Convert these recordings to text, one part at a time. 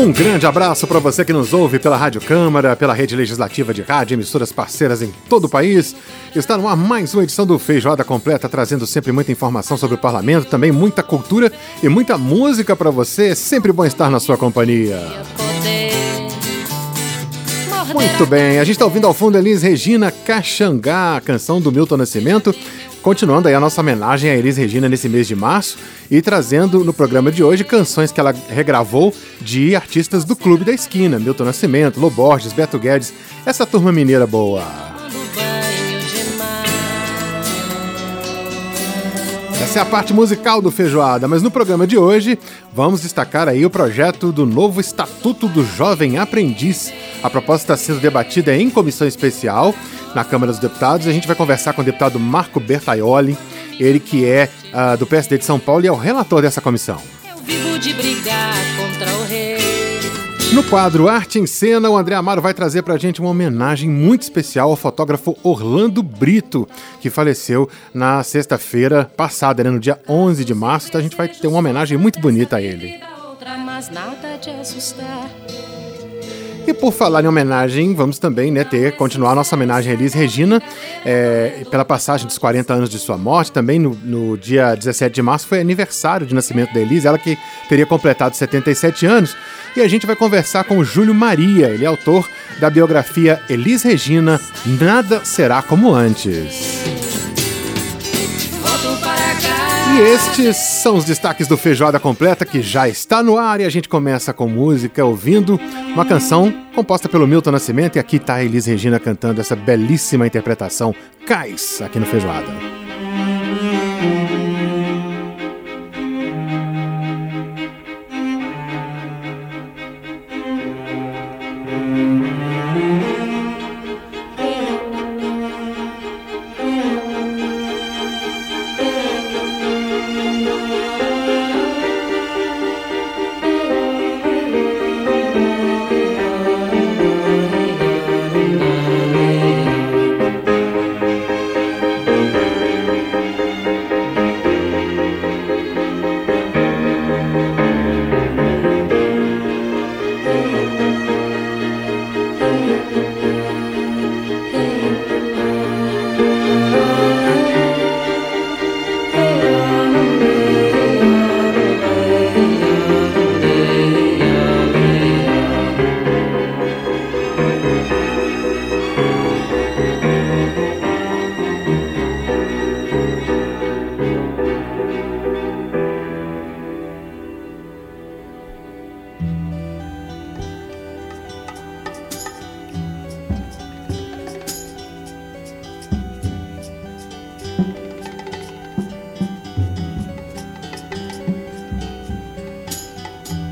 Um grande abraço para você que nos ouve pela Rádio Câmara, pela rede legislativa de rádio, emissoras parceiras em todo o país. Está no ar mais uma edição do Feijoada Completa, trazendo sempre muita informação sobre o parlamento, também muita cultura e muita música para você. É sempre bom estar na sua companhia. Muito bem, a gente está ouvindo ao fundo Elis Regina Caxangá, canção do Milton Nascimento. Continuando aí a nossa homenagem a Elis Regina nesse mês de março e trazendo no programa de hoje canções que ela regravou de artistas do Clube da Esquina, Milton Nascimento, Loborges, Beto Guedes, essa turma mineira boa. Essa é a parte musical do Feijoada, mas no programa de hoje vamos destacar aí o projeto do novo Estatuto do Jovem Aprendiz. A proposta está sendo debatida em comissão especial na Câmara dos Deputados. A gente vai conversar com o deputado Marco Bertaioli, ele que é uh, do PSD de São Paulo e é o relator dessa comissão. Eu vivo de brigar contra o rei. No quadro Arte em Cena, o André Amaro vai trazer pra gente uma homenagem muito especial ao fotógrafo Orlando Brito, que faleceu na sexta-feira passada, né, no dia 11 de março. Então a gente vai ter uma homenagem muito bonita a ele. Outra, e por falar em homenagem, vamos também né, ter, continuar nossa homenagem a Elis Regina, é, pela passagem dos 40 anos de sua morte. Também no, no, dia 17 de março foi aniversário de nascimento da Elis, ela que teria completado 77 anos. E a gente vai conversar com o Júlio Maria, ele é autor da biografia Elis Regina, Nada Será Como Antes. E estes são os destaques do Feijoada Completa que já está no ar e a gente começa com música ouvindo uma canção composta pelo Milton Nascimento e aqui está a Elis Regina cantando essa belíssima interpretação Cais aqui no Feijoada.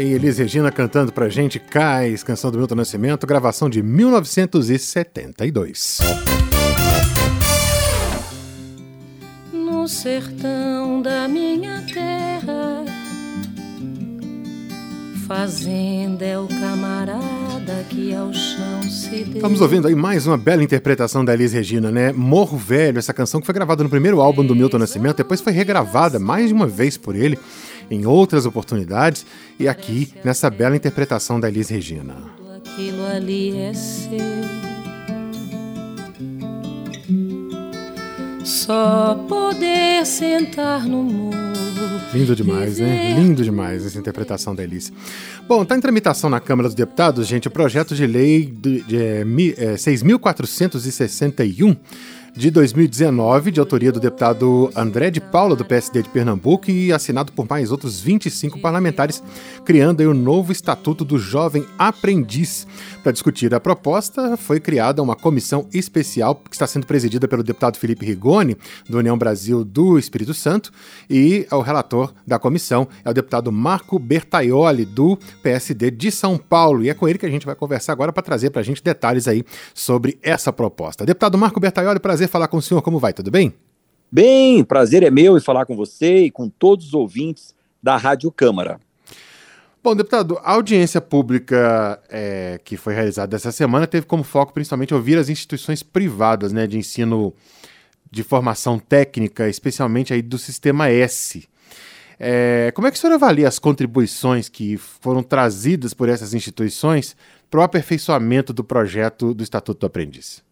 aí Elis Regina cantando pra gente Cais, canção do Milton Nascimento, gravação de 1972. No sertão da minha terra, fazenda é o camarada que ao chão se deu. Estamos ouvindo aí mais uma bela interpretação da Elis Regina, né? Morro Velho, essa canção que foi gravada no primeiro álbum do Milton Nascimento, depois foi regravada mais de uma vez por ele em outras oportunidades e aqui nessa bela interpretação da Elis Regina. Aquilo ali é seu. Só poder sentar no muro. Lindo demais, né? Lindo demais essa interpretação da Elis. Bom, está em tramitação na Câmara dos Deputados, gente, o projeto de lei de, de, de, é, 6.461 de 2019, de autoria do deputado André de Paula, do PSD de Pernambuco, e assinado por mais outros 25 parlamentares, criando o novo Estatuto do Jovem Aprendiz. Para discutir a proposta, foi criada uma comissão especial que está sendo presidida pelo deputado Felipe Rigoni, do União Brasil do Espírito Santo, e o relator da comissão é o deputado Marco Bertaioli, do PSD de São Paulo. E é com ele que a gente vai conversar agora para trazer para a gente detalhes aí sobre essa proposta. Deputado Marco Bertaioli, prazer falar com o senhor. Como vai? Tudo bem? Bem, prazer é meu em falar com você e com todos os ouvintes da Rádio Câmara. Bom, deputado, a audiência pública é, que foi realizada essa semana teve como foco principalmente ouvir as instituições privadas né, de ensino de formação técnica, especialmente aí do Sistema S. É, como é que o senhor avalia as contribuições que foram trazidas por essas instituições para o aperfeiçoamento do projeto do Estatuto do Aprendiz?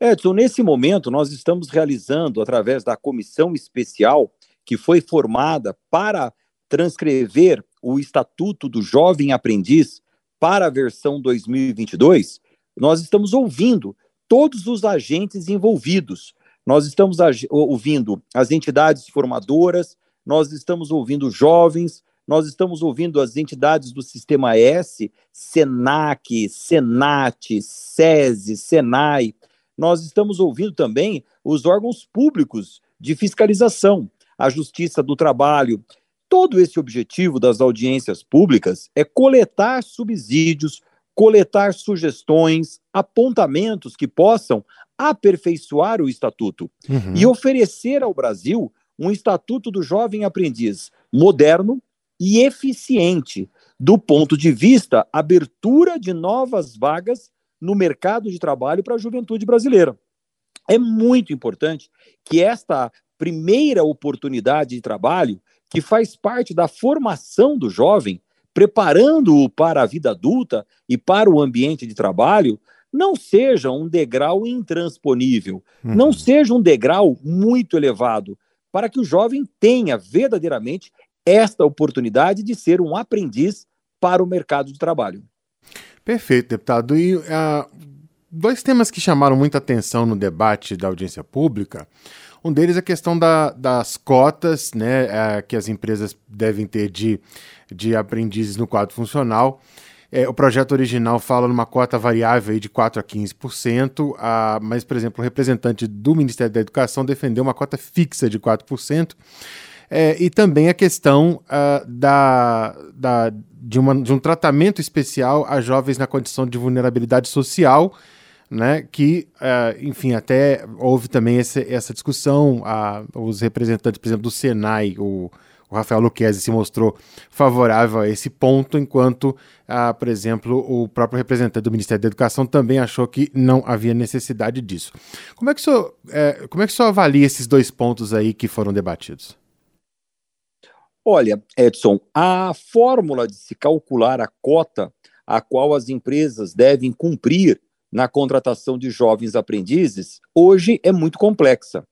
Edson, nesse momento nós estamos realizando, através da comissão especial que foi formada para transcrever o Estatuto do Jovem Aprendiz para a versão 2022, nós estamos ouvindo todos os agentes envolvidos. Nós estamos ouvindo as entidades formadoras, nós estamos ouvindo jovens, nós estamos ouvindo as entidades do Sistema S, SENAC, SENAT, SESI, SENAI. Nós estamos ouvindo também os órgãos públicos de fiscalização, a Justiça do Trabalho, Todo esse objetivo das audiências públicas é coletar subsídios, coletar sugestões, apontamentos que possam aperfeiçoar o estatuto uhum. e oferecer ao Brasil um estatuto do jovem aprendiz moderno e eficiente do ponto de vista abertura de novas vagas no mercado de trabalho para a juventude brasileira. É muito importante que esta primeira oportunidade de trabalho que faz parte da formação do jovem, preparando-o para a vida adulta e para o ambiente de trabalho, não seja um degrau intransponível, uhum. não seja um degrau muito elevado, para que o jovem tenha verdadeiramente esta oportunidade de ser um aprendiz para o mercado de trabalho. Perfeito, deputado. E uh, dois temas que chamaram muita atenção no debate da audiência pública um deles é a questão da, das cotas né, é, que as empresas devem ter de, de aprendizes no quadro funcional. É, o projeto original fala numa cota variável de 4% a 15%, a, mas, por exemplo, o representante do Ministério da Educação defendeu uma cota fixa de 4%. É, e também a questão uh, da, da, de, uma, de um tratamento especial a jovens na condição de vulnerabilidade social né, que, uh, enfim, até houve também essa, essa discussão, uh, os representantes, por exemplo, do Senai, o, o Rafael Luquezzi se mostrou favorável a esse ponto, enquanto, uh, por exemplo, o próprio representante do Ministério da Educação também achou que não havia necessidade disso. Como é que o senhor, uh, como é que o avalia esses dois pontos aí que foram debatidos? Olha, Edson, a fórmula de se calcular a cota a qual as empresas devem cumprir na contratação de jovens aprendizes, hoje é muito complexa.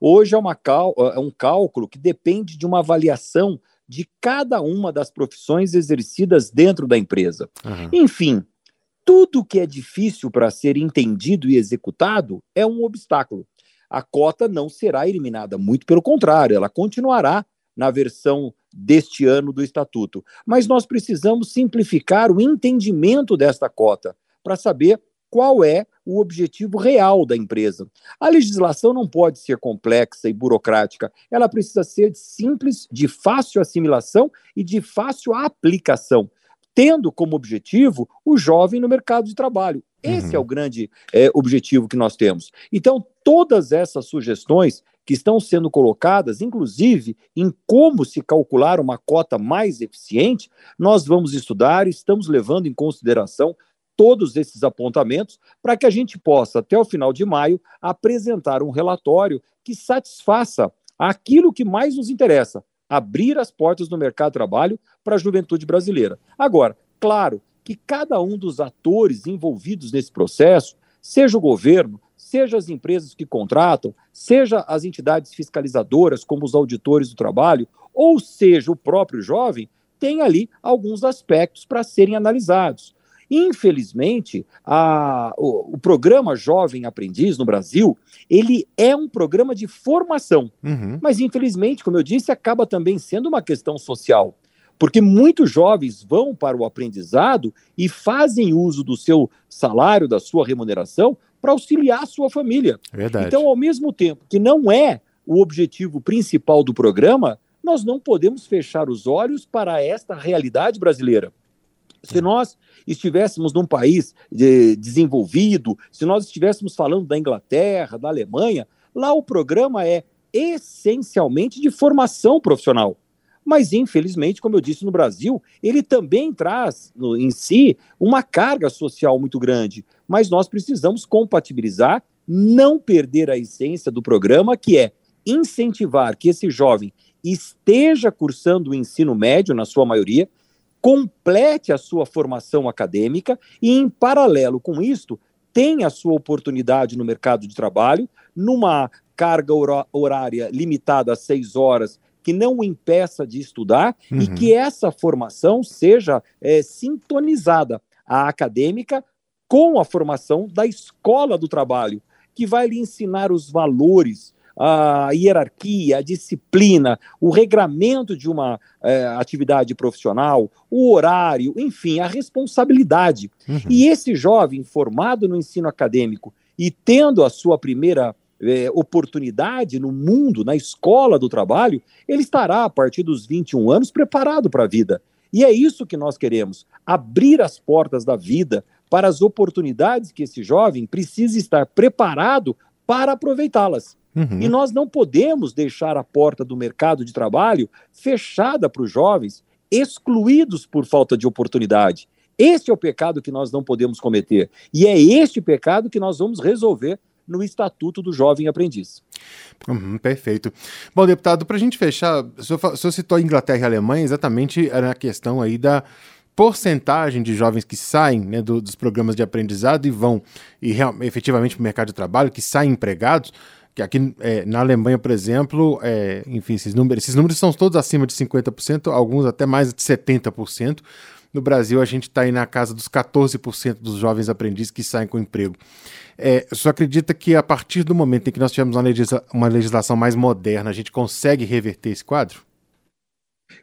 Hoje é, uma cal é um cálculo que depende de uma avaliação de cada uma das profissões exercidas dentro da empresa. Uhum. Enfim, tudo que é difícil para ser entendido e executado é um obstáculo. A cota não será eliminada, muito pelo contrário, ela continuará na versão deste ano do Estatuto. Mas nós precisamos simplificar o entendimento desta cota para saber qual é o objetivo real da empresa. A legislação não pode ser complexa e burocrática, ela precisa ser simples, de fácil assimilação e de fácil aplicação, tendo como objetivo o jovem no mercado de trabalho. Esse uhum. é o grande é, objetivo que nós temos. Então, todas essas sugestões que estão sendo colocadas, inclusive em como se calcular uma cota mais eficiente, nós vamos estudar e estamos levando em consideração todos esses apontamentos para que a gente possa, até o final de maio, apresentar um relatório que satisfaça aquilo que mais nos interessa: abrir as portas do mercado de trabalho para a juventude brasileira. Agora, claro que cada um dos atores envolvidos nesse processo, seja o governo, seja as empresas que contratam, seja as entidades fiscalizadoras, como os auditores do trabalho, ou seja o próprio jovem, tem ali alguns aspectos para serem analisados. Infelizmente, a, o, o, programa Jovem Aprendiz no Brasil, ele é um programa de formação, uhum. mas infelizmente, como eu disse, acaba também sendo uma questão social. Porque muitos jovens vão para o aprendizado e fazem uso do seu salário, da sua remuneração, para auxiliar a sua família. Verdade. Então, ao mesmo tempo que não é o objetivo principal do programa, nós não podemos fechar os olhos para esta realidade brasileira. Se hum. nós estivéssemos num país de, desenvolvido, se nós estivéssemos falando da Inglaterra, da Alemanha, lá o programa é essencialmente de formação profissional. Mas, infelizmente, como eu disse no Brasil, ele também traz no, em si uma carga social muito grande. Mas nós precisamos compatibilizar, não perder a essência do programa, que é incentivar que esse jovem esteja cursando o ensino médio, na sua maioria, complete a sua formação acadêmica e, em paralelo com isto, tenha a sua oportunidade no mercado de trabalho, numa carga horária limitada a seis horas que não o impeça de estudar uhum. e que essa formação seja é, sintonizada a acadêmica com a formação da escola do trabalho, que vai lhe ensinar os valores, a hierarquia, a disciplina, o regramento de uma é, atividade profissional, o horário, enfim, a responsabilidade. Uhum. E esse jovem formado no ensino acadêmico e tendo a sua primeira é, oportunidade no mundo, na escola do trabalho, ele estará, a partir dos 21 anos, preparado para a vida. E é isso que nós queremos: abrir as portas da vida para as oportunidades que esse jovem precisa estar preparado para aproveitá-las. Uhum. E nós não podemos deixar a porta do mercado de trabalho fechada para os jovens, excluídos por falta de oportunidade. Este é o pecado que nós não podemos cometer. E é este pecado que nós vamos resolver no Estatuto do Jovem Aprendiz. Uhum, perfeito. Bom, deputado, para a gente fechar, o senhor, o senhor citou a Inglaterra e a Alemanha, exatamente na questão aí da porcentagem de jovens que saem né, do, dos programas de aprendizado e vão e real, efetivamente para o mercado de trabalho, que saem empregados, que aqui é, na Alemanha, por exemplo, é, enfim, esses números, esses números são todos acima de 50%, alguns até mais de 70%. No Brasil, a gente está aí na casa dos 14% dos jovens aprendizes que saem com emprego. É, só acredita que a partir do momento em que nós tivermos uma, legisla uma legislação mais moderna, a gente consegue reverter esse quadro?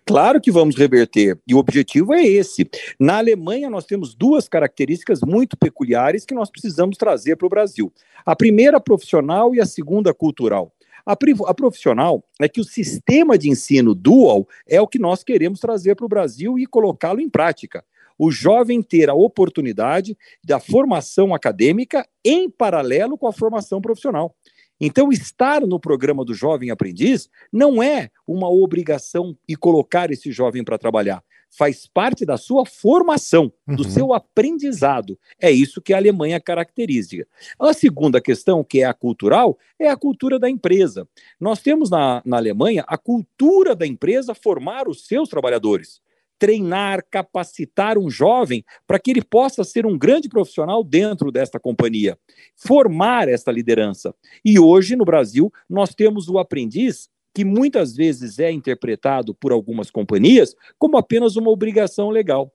Claro que vamos reverter, e o objetivo é esse. Na Alemanha, nós temos duas características muito peculiares que nós precisamos trazer para o Brasil: a primeira profissional e a segunda cultural. A, a, profissional é que o sistema de ensino dual é o que nós queremos trazer para o Brasil e colocá-lo em prática. O jovem ter a oportunidade da formação acadêmica em paralelo com a formação profissional. Então, estar no programa do Jovem Aprendiz não é uma obrigação e colocar esse jovem para trabalhar. Faz parte da sua formação, do uhum. seu aprendizado. É isso que a Alemanha caracteriza. A segunda questão, que é a cultural, é a cultura da empresa. Nós temos na, na Alemanha a cultura da empresa formar os seus trabalhadores treinar, capacitar um jovem para que ele possa ser um grande profissional dentro desta companhia, formar esta liderança. E hoje, no Brasil, nós temos o aprendiz que muitas vezes é interpretado por algumas companhias como apenas uma obrigação legal.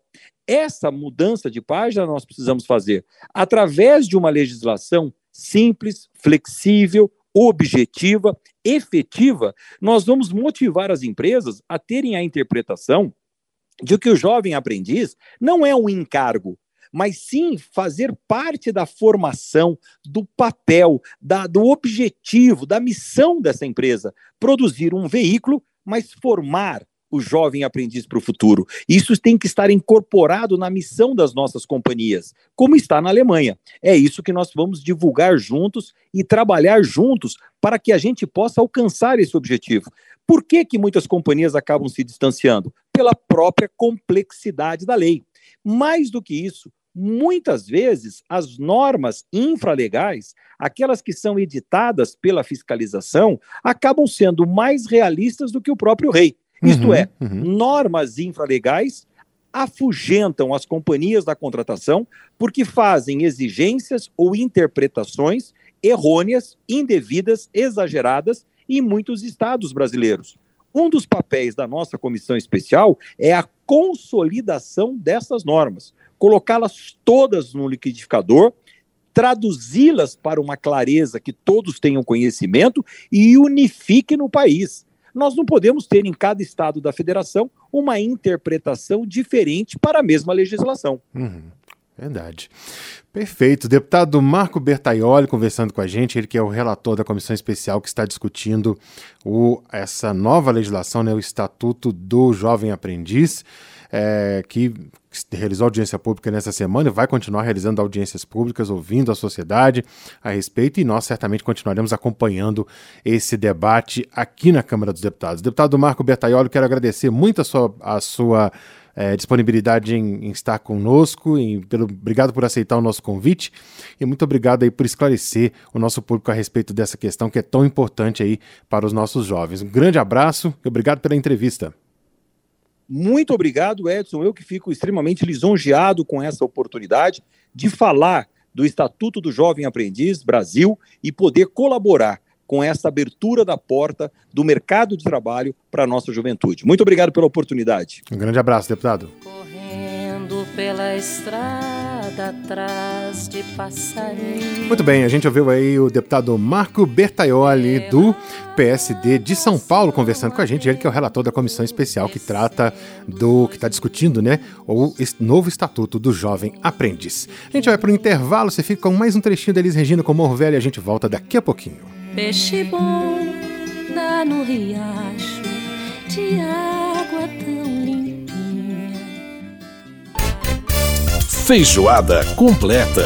Essa mudança de página nós precisamos fazer através de uma legislação simples, flexível, objetiva, efetiva. Nós vamos motivar as empresas a terem a interpretação de que o jovem aprendiz não é um encargo, mas sim fazer parte da formação, do papel, da, do objetivo, da missão dessa empresa, produzir um veículo, mas formar o jovem aprendiz para o futuro. Isso tem que estar incorporado na missão das nossas companhias, como está na Alemanha. É isso que nós vamos divulgar juntos e trabalhar juntos para que a gente possa alcançar esse objetivo. Por que, que muitas companhias acabam se distanciando? Pela própria complexidade da lei. Mais do que isso, muitas vezes as normas infralegais, aquelas que são editadas pela fiscalização, acabam sendo mais realistas do que o próprio rei. Isto uhum, é, uhum. normas infralegais afugentam as companhias da contratação porque fazem exigências ou interpretações errôneas, indevidas, exageradas em muitos estados brasileiros. Um dos papéis da nossa comissão especial é a consolidação dessas normas, colocá-las todas no liquidificador, traduzi-las para uma clareza que todos tenham conhecimento e unifique no país. Nós não podemos ter em cada estado da federação uma interpretação diferente para a mesma legislação. Uhum. Verdade. Perfeito. Deputado Marco Bertaioli conversando com a gente, ele que é o relator da comissão especial que está discutindo o, essa nova legislação, né, o Estatuto do Jovem Aprendiz é, que realizou audiência pública nessa semana e vai continuar realizando audiências públicas, ouvindo a sociedade a respeito, e nós certamente continuaremos acompanhando esse debate aqui na Câmara dos Deputados. Deputado Marco Bertaioli, quero agradecer muito a sua, a sua é, disponibilidade em, em, estar conosco, pelo, obrigado por aceitar o nosso convite e muito obrigado aí por esclarecer o nosso público a respeito dessa questão que é tão importante aí para os nossos jovens. Um grande abraço e obrigado pela entrevista. Muito obrigado, Edson. Eu que fico extremamente lisonjeado com essa oportunidade de falar do Estatuto do Jovem Aprendiz Brasil e poder colaborar com essa abertura da porta do mercado de trabalho para a nossa juventude. Muito obrigado pela oportunidade. Um grande abraço, deputado. Correndo pela estrada atrás de passarinho. Muito bem, a gente ouviu aí o deputado Marco Bertaioli do PSD de São Paulo conversando com a gente, ele que é o relator da comissão especial que trata do que está discutindo, né, o novo estatuto do jovem aprendiz. A gente vai para o intervalo, você fica com mais um trechinho deles Regina com Morro Velho e a gente volta daqui a pouquinho. Peixe bom dá no riacho de água tão Feijoada completa.